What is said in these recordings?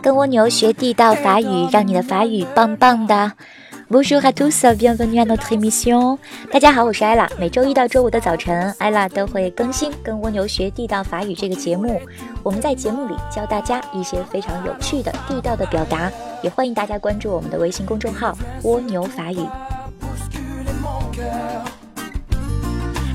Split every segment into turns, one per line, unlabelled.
跟蜗牛学地道法语，让你的法语棒棒的。Bonjour à tous, bienvenue à notre émission。大家好，我是艾拉。每周一到周五的早晨，艾拉都会更新《跟蜗牛学地道法语》这个节目。我们在节目里教大家一些非常有趣的地道的表达，也欢迎大家关注我们的微信公众号“蜗牛法语”。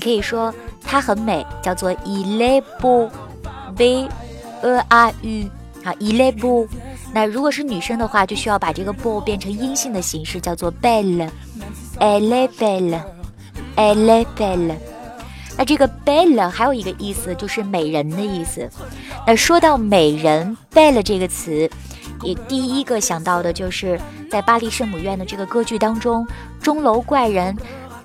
可以说她很美，叫做 il est beau，b e a u，好 il est beau。那如果是女生的话，就需要把这个 bo 变成阴性的形式，叫做 belle，elle，belle，elle，belle。那这个 belle 还有一个意思就是美人的意思。那说到美人 belle 这个词，也第一个想到的就是在巴黎圣母院的这个歌剧当中，钟楼怪人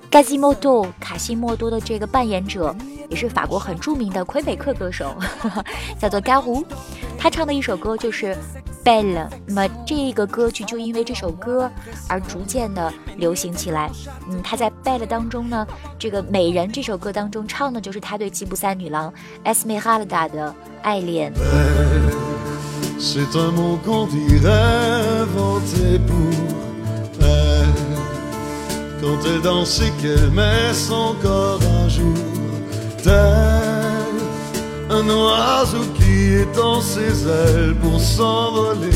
g a z i m o d o 卡西莫多的这个扮演者，也是法国很著名的魁北克歌手，叫做 Garou，他唱的一首歌就是。Belle，那么这个歌剧就因为这首歌而逐渐的流行起来。嗯，他在 Belle 当中呢，这个美人这首歌当中唱的就是他对吉普赛女郎 Esmeralda 的爱恋。un oiseau qui étend ses ailes pour s'envoler.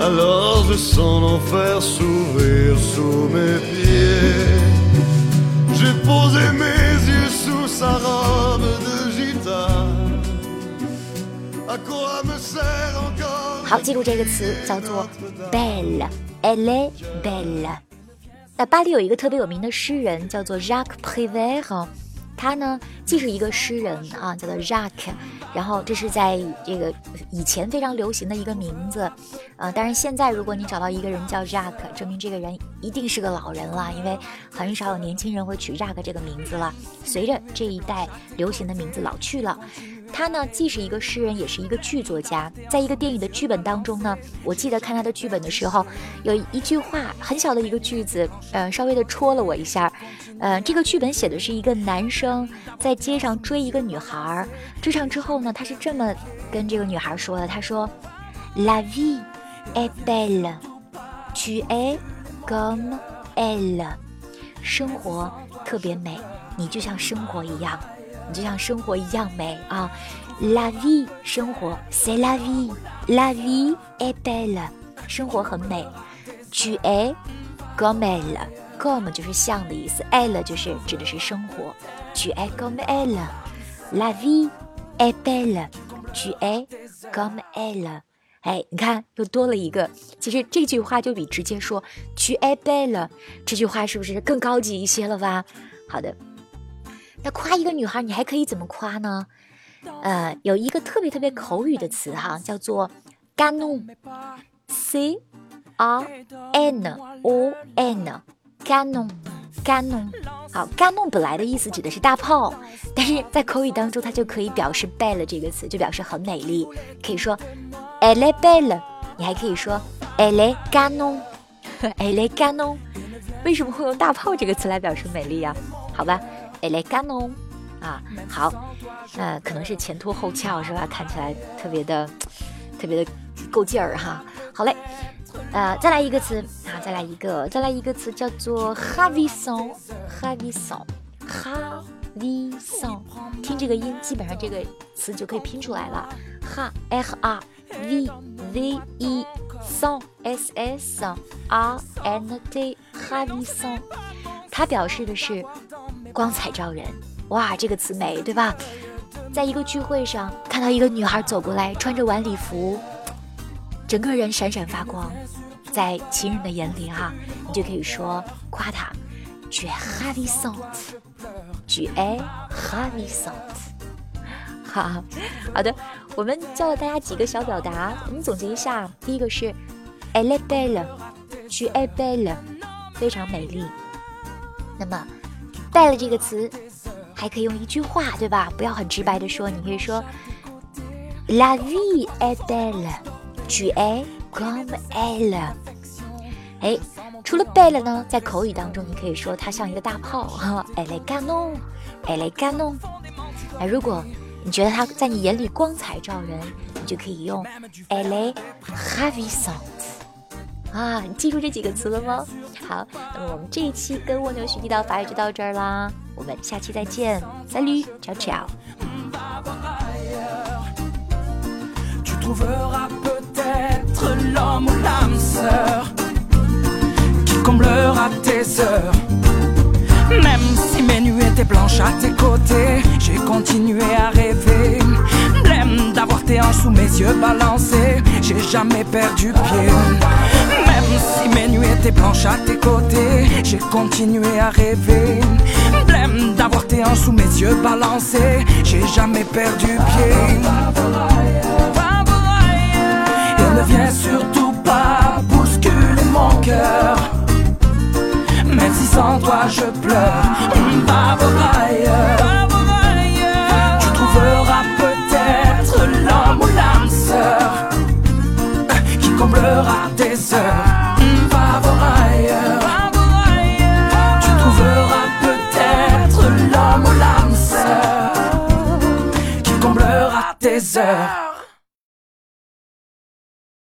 Alors je sens l'enfer s'ouvrir sous mes pieds. J'ai posé mes yeux sous sa robe de gitane. À quoi me sert encore 好，记住这个词叫做 belle，elle est belle。 那巴黎有一个特别有名的诗人，叫做 Jacques Prévert。他呢，既是一个诗人啊，叫做 Jacques，然后这是在这个以前非常流行的一个名字，呃，当然现在如果你找到一个人叫 Jacques，证明这个人一定是个老人了，因为很少有年轻人会取 Jacques 这个名字了。随着这一代流行的名字老去了。他呢，既是一个诗人，也是一个剧作家。在一个电影的剧本当中呢，我记得看他的剧本的时候，有一句话很小的一个句子，呃，稍微的戳了我一下。呃，这个剧本写的是一个男生在街上追一个女孩，追上之后呢，他是这么跟这个女孩说的：“他说，La vie est belle, tu es comme elle。生活特别美，你就像生活一样。”就像生活一样美啊！La vie，生活，c'est la vie，la vie est belle，生活很美。Tu es comme elle，comme 就是像的意思，elle 就是指的是生活。Tu es comme elle，la vie est belle，tu es comme elle。哎，你看又多了一个。其实这句话就比直接说 Tu es belle 这句话是不是更高级一些了吧？好的。那夸一个女孩，你还可以怎么夸呢？呃，有一个特别特别口语的词哈，叫做 “canon”，c r n o n，canon，canon。好，canon 本来的意思指的是大炮，但是在口语当中，它就可以表示 belle 这个词，就表示很美丽。可以说 “elle belle”，你还可以说 “elle gana”，elle gana。为什么会用大炮这个词来表示美丽呀？好吧。哎，来干哦！啊，好，呃，可能是前凸后翘是吧？看起来特别的，特别的够劲儿哈。好嘞，呃，再来一个词啊，再来一个，再来一个词叫做 “havison”，havison，havison。听这个音，基本上这个词就可以拼出来了。哈，h r v v e son s s r n t，havison，它表示的是。光彩照人，哇，这个词美，对吧？在一个聚会上看到一个女孩走过来，穿着晚礼服，整个人闪闪发光，在情人的眼里哈，你就可以说夸她，tu es ravissante，tu es ravissante。哈，好的，我们教了大家几个小表达，我们总结一下。第一个是 elle belle，tu es belle，非常美丽。那么 bell 这个词还可以用一句话，对吧？不要很直白的说，你可以说 la vie est belle，tu es comme elle。哎，除了 belle 呢，在口语当中，你可以说它像一个大炮哈，elle est canon，elle est canon。哎，如果你觉得它在你眼里光彩照人，你就可以用 elle est ravissante 啊！你记住这几个词了吗？好，那么我们这一期跟蜗牛学地道法语就到这儿啦，我们下期再见，Salut，ciao
ciao。Même si mes nuits étaient blanches à tes côtés, j'ai continué à rêver. sous mes yeux balancés, j'ai jamais perdu pied. Même si mes nuits étaient blanches à tes côtés, j'ai continué à rêver. Blême d'avoir tes hanches sous mes yeux balancés, j'ai jamais perdu pied. Et ne viens surtout pas bousculer mon cœur. Même si sans toi je pleure, Tu trouveras peut-être l'homme ou l'âme sœur qui comblera tes heures.